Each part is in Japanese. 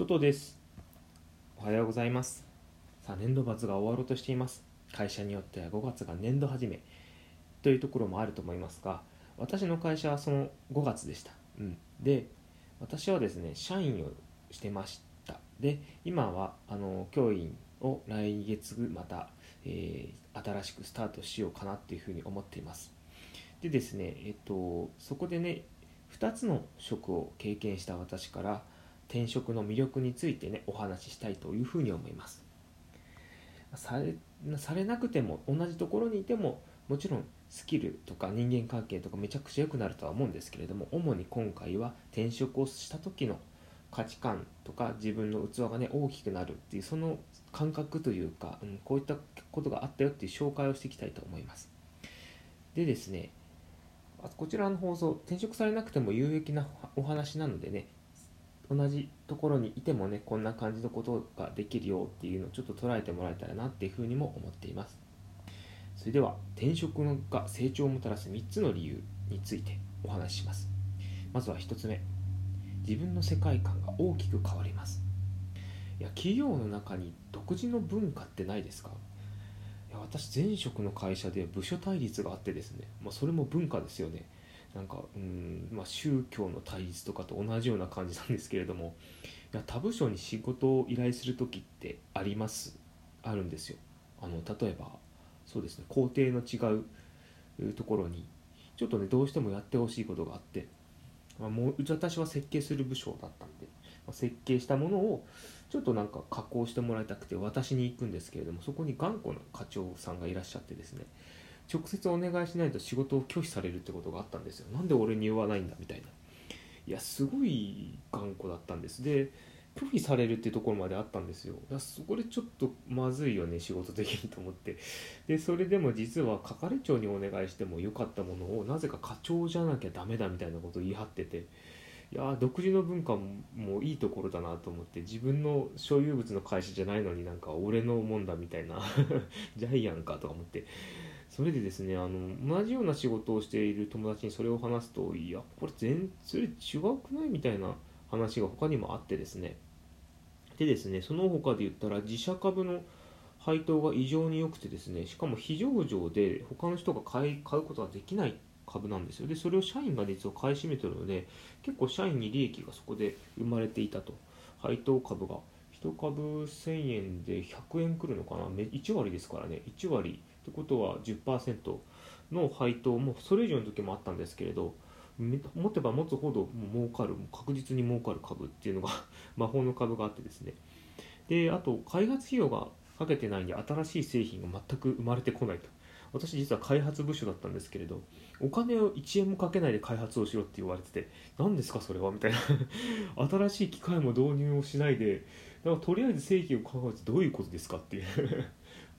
トトです。おはようございます。さあ年度末が終わろうとしています。会社によっては5月が年度始めというところもあると思いますが私の会社はその5月でした、うん、で私はですね社員をしてました。で今はあの教員を来月また、えー、新しくスタートしようかなっていうふうに思っています。でですねえっとそこでね2つの職を経験した私から転職の魅力についてねお話ししたいというふうに思います。されされなくても同じところにいてももちろんスキルとか人間関係とかめちゃくちゃ良くなるとは思うんですけれども主に今回は転職をした時の価値観とか自分の器がね大きくなるっていうその感覚というか、うん、こういったことがあったよっていう紹介をしていきたいと思います。でですねこちらの放送転職されなくても有益なお話なのでね同じところにいてもねこんな感じのことができるよっていうのをちょっと捉えてもらえたらなっていうふうにも思っています。それでは転職が成長をもたらす3つの理由についてお話しします。まずは1つ目。自分の世界観が大きく変わります。いや企業の中に独自の文化ってないですか？いや私前職の会社で部署対立があってですね、まあ、それも文化ですよね。なんかうん、まあ、宗教の対立とかと同じような感じなんですけれどもいや他部署に仕事を依頼する時ってあります？あるんですよ。あの例えばそうですね工程の違うところにちょっとねどうしてもやってほしいことがあって、まあ、もう私は設計する部署だったんで、まあ、設計したものをちょっとなんか加工してもらいたくて私に行くんですけれどもそこに頑固な課長さんがいらっしゃってですね直接お願いしないと仕事を拒否されるってことがあったんですよ。なんで俺に言わないんだみたいな。いやすごい頑固だったんです。で拒否されるっていうところまであったんですよ。いやそこでちょっとまずいよね仕事的にと思って。でそれでも実は係長にお願いしてもよかったものをなぜか課長じゃなきゃダメだみたいなことを言い張ってて。いや独自の文化もいいところだなと思って自分の所有物の会社じゃないのになんか俺のもんだみたいな。ジャイアンかとか思って。それでですねあの同じような仕事をしている友達にそれを話すといやこれ全然違くないみたいな話が他にもあってですね。でですねその他で言ったら自社株の配当が異常に良くてですねしかも非上場で他の人が買い買うことができない株なんですよ。でそれを社員が実は買い占めてるので結構社員に利益がそこで生まれていたと。配当株が1株1000円で100円くるのかな？1割ですからね。1割ってことは10%の配当もそれ以上の時もあったんですけれど持てば持つほど儲かる確実に儲かる株っていうのが 魔法の株があってですね。であと開発費用がかけてないんで新しい製品が全く生まれてこないと。私実は開発部署だったんですけれどお金を1円もかけないで開発をしろって言われてて何ですかそれはみたいな。新しい機械も導入をしないでだからとりあえず製品を買うってどういうことですかっていう。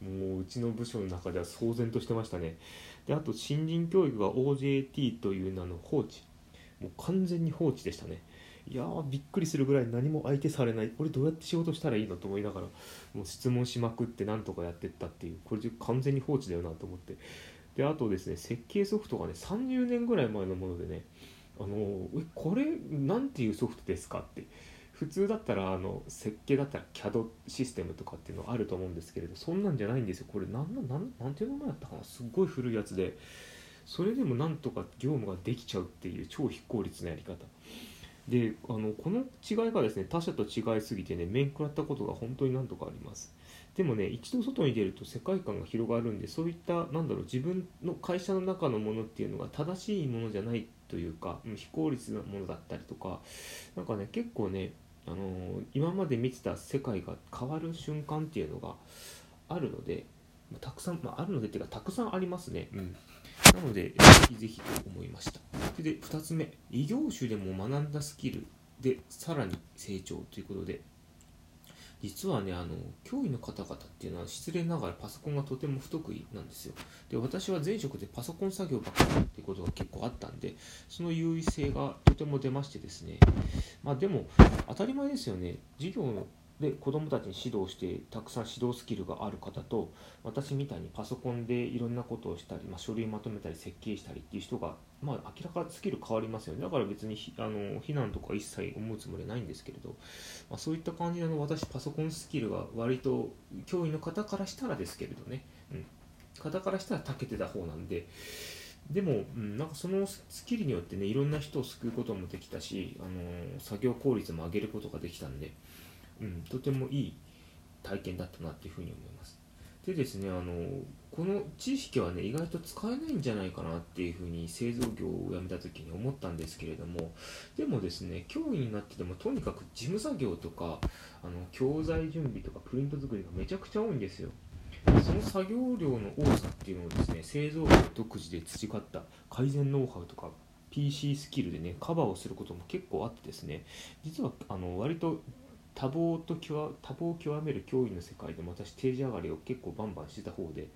もううちの部署の中では騒然としてましたね。であと新人教育が OJT という名の放置。もう完全に放置でしたね。いやーびっくりするぐらい何も相手されない。これどうやって仕事したらいいのと思いながらもう質問しまくってなんとかやってったっていう。これ完全に放置だよなと思って。であとですね設計ソフトがね30年ぐらい前のものでねあのえこれなんていうソフトですかって。普通だったらあの設計だったら CAD システムとかっていうのあると思うんですけれどそんなんじゃないんですよ。これなんななんていう名前だったかな？すっごい古いやつで。それでもなんとか業務ができちゃうっていう超非効率なやり方。であのこの違いがですね他社と違いすぎてね面食らったことが本当に何とかあります。でもね一度外に出ると世界観が広がるんでそういったなんだろう自分の会社の中のものっていうのが正しいものじゃないというか非効率なものだったりとかなんかね結構ねあの今まで見てた世界が変わる瞬間っていうのがあるのでたくさん、まあ、あるのでっていうかたくさんありますね、うん、なのでぜひぜひと思いました。で2つ目。異業種でも学んだスキルでさらに成長ということで実はねあの教員の方々っていうのは失礼ながらパソコンがとても不得意なんですよ。で私は前職でパソコン作業ばっかりっていうことが結構あったんでその優位性がとても出ましてですね。まあでも当たり前ですよね。授業で子どもたちに指導してたくさん指導スキルがある方と私みたいにパソコンでいろんなことをしたり、まあ、書類まとめたり設計したりっていう人が、まあ、明らかにスキル変わりますよね。だから別にあの非難とか一切思うつもりないんですけれど、まあ、そういった感じの私パソコンスキルが割と教員の方からしたらですけれどね、うん、方からしたら長けてた方なんで。でも、うん、なんかそのスキルによってねいろんな人を救うこともできたし、あの作業効率も上げることができたんでうん、とてもいい体験だったなっていうふうに思います。でですね、あのこの知識はね意外と使えないんじゃないかなっていうふうに製造業を辞めた時に思ったんですけれどもでもですね教員になっててもとにかく事務作業とかあの教材準備とかプリント作りがめちゃくちゃ多いんですよその作業量の多さっていうのをですね製造業独自で培った改善ノウハウとか PC スキルでねカバーをすることも結構あってですね実はあの割と多忙と多忙を極める教員の世界でも私定時上がりを結構バンバンしてた方で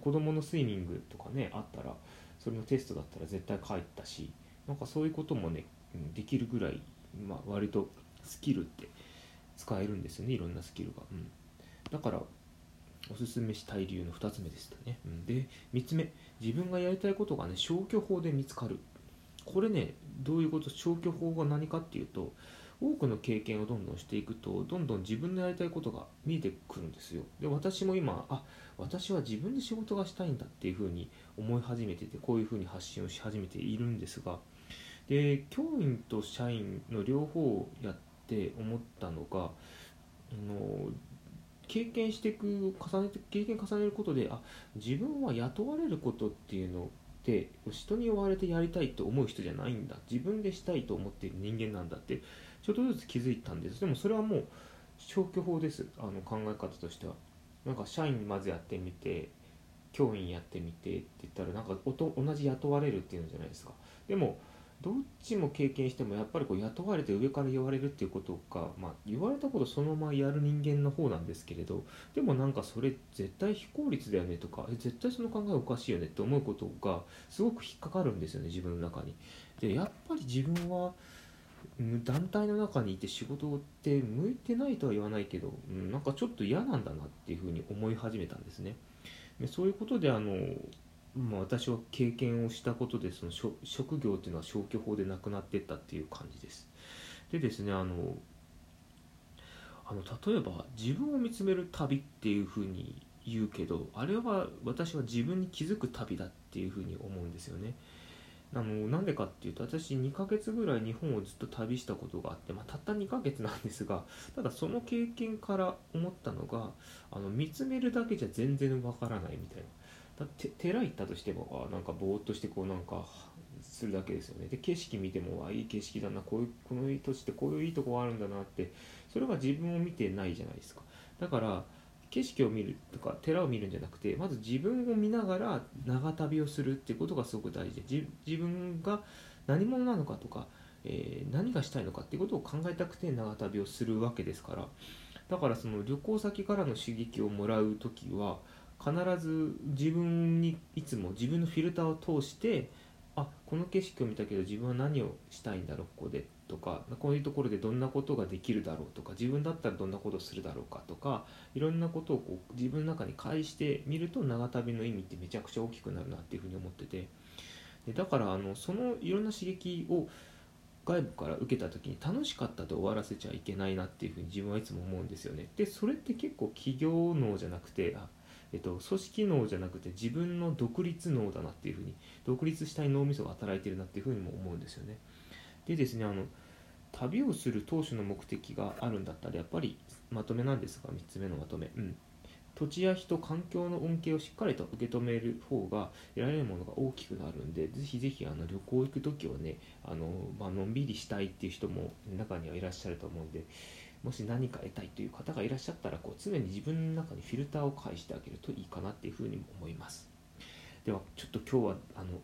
子供のスイミングとかねあったらそれのテストだったら絶対帰ったしなんかそういうこともねできるぐらい、まあ、割とスキルって使えるんですよねいろんなスキルが、うん、だからおすすめしたい理由の2つ目でしたね、うん、で3つ目。自分がやりたいことがね消去法で見つかる。これねどういうこと？消去法が何かっていうと多くの経験をどんどんしていくとどんどん自分のやりたいことが見えてくるんですよ。で私も今あ私は自分で仕事がしたいんだっていうふうに思い始めててこういうふうに発信をし始めているんですがで教員と社員の両方をやって思ったのがあの経験していく重ねて経験重ねることであ自分は雇われることっていうのって人に追われてやりたいと思う人じゃないんだ。自分でしたいと思っている人間なんだってちょっとずつ気づいたんです。でもそれはもう消去法です。あの考え方としては。なんか社員まずやってみて教員やってみてって言ったらなんか同じ雇われるっていうのじゃないですか。でもどっちも経験してもやっぱりこう雇われて上から言われるっていうことが、まあ、言われたことそのままやる人間の方なんですけれどでもなんかそれ絶対非効率だよねとか絶対その考えおかしいよねって思うことがすごく引っかかるんですよね自分の中に。でやっぱり自分は団体の中にいて仕事って向いてないとは言わないけど、うん、なんかちょっと嫌なんだなっていうふうに思い始めたんですね。でそういうことであの、まあ、私は経験をしたことでその職業っていうのは消去法でなくなっていったっていう感じです。でですねあのあの例えば自分を見つめる旅っていうふうに言うけどあれは私は自分に気づく旅だっていうふうに思うんですよね。あのなんでかっていうと私2ヶ月ぐらい日本をずっと旅したことがあって、まあ、たった2ヶ月なんですがただその経験から思ったのがあの見つめるだけじゃ全然わからないみたいな。だって寺行ったとしてもなんかぼーっとしてこうなんかするだけですよね。で景色見てもあいい景色だなこういうこの土地ってこういういいとこがあるんだなってそれは自分を見てないじゃないですか。だから景色を見るとか寺を見るんじゃなくてまず自分を見ながら長旅をするっていうことがすごく大事で自分が何者なのかとか、えー、何がしたいのかっていうことを考えたくて長旅をするわけですから。だからその旅行先からの刺激をもらう時は必ず自分にいつも自分のフィルターを通してあこの景色を見たけど自分は何をしたいんだろうここでとかこういうところでどんなことができるだろうとか自分だったらどんなことをするだろうかとかいろんなことをこう自分の中に返してみると長旅の意味ってめちゃくちゃ大きくなるなっていうふうに思ってて。でだからあのそのいろんな刺激を外部から受けた時に楽しかったで終わらせちゃいけないなっていうふうに自分はいつも思うんですよね。でそれって結構企業脳じゃなくてえっと、組織脳じゃなくて自分の独立脳だなっていうふうに独立したい脳みそが働いてるなっていうふうにも思うんですよね。でですねあの旅をする当初の目的があるんだったらやっぱりまとめなんですが3つ目のまとめ、うん、土地や人環境の恩恵をしっかりと受け止める方が得られるものが大きくなるんでぜひぜひあの旅行行く時はねあの、まあのんびりしたいっていう人も中にはいらっしゃると思うんでもし何か得たいという方がいらっしゃったらこう常に自分の中にフィルターを返してあげるといいかなっていうふうにも思います。ではちょっと今日はあの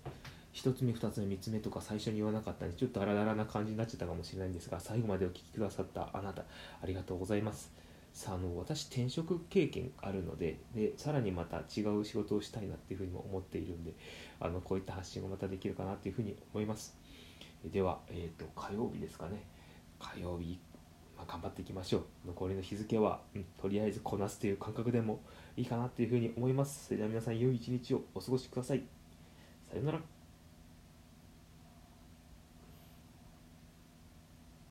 1つ目2つ目3つ目とか最初に言わなかったんでちょっと荒々な感じになっちゃったかもしれないんですが最後までお聴きくださったあなたありがとうございます。さああの私転職経験あるのででさらにまた違う仕事をしたいなっていうふうにも思っているんであのこういった発信がまたできるかなっていうふうに思います。では、えーと、火曜日ですかね。火曜日まあ、頑張っていきましょう。残りの日付は、うん、とりあえずこなすという感覚でもいいかなというふうに思います。それでは皆さん良い一日をお過ごしください。さようなら。